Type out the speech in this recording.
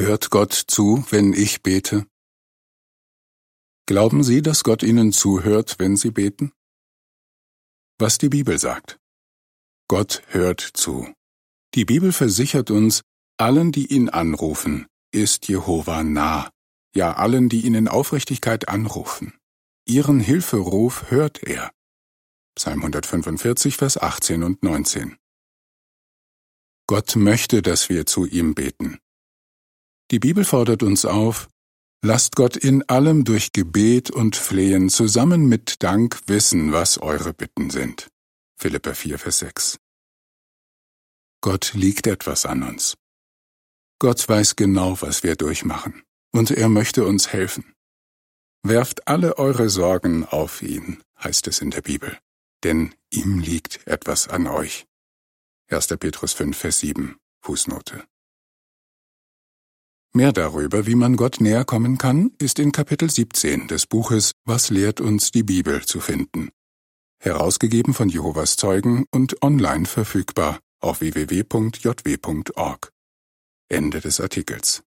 Hört Gott zu, wenn ich bete? Glauben Sie, dass Gott Ihnen zuhört, wenn Sie beten? Was die Bibel sagt. Gott hört zu. Die Bibel versichert uns, allen, die ihn anrufen, ist Jehova nah, ja allen, die ihn in Aufrichtigkeit anrufen. Ihren Hilferuf hört er. Psalm 145, Vers 18 und 19. Gott möchte, dass wir zu ihm beten. Die Bibel fordert uns auf, lasst Gott in allem durch Gebet und Flehen zusammen mit Dank wissen, was eure Bitten sind. Philippa 4, Vers 6. Gott liegt etwas an uns. Gott weiß genau, was wir durchmachen, und er möchte uns helfen. Werft alle eure Sorgen auf ihn, heißt es in der Bibel, denn ihm liegt etwas an euch. 1. Petrus 5, Vers 7, Fußnote. Mehr darüber, wie man Gott näher kommen kann, ist in Kapitel 17 des Buches Was lehrt uns die Bibel zu finden. Herausgegeben von Jehovas Zeugen und online verfügbar auf www.jw.org. Ende des Artikels.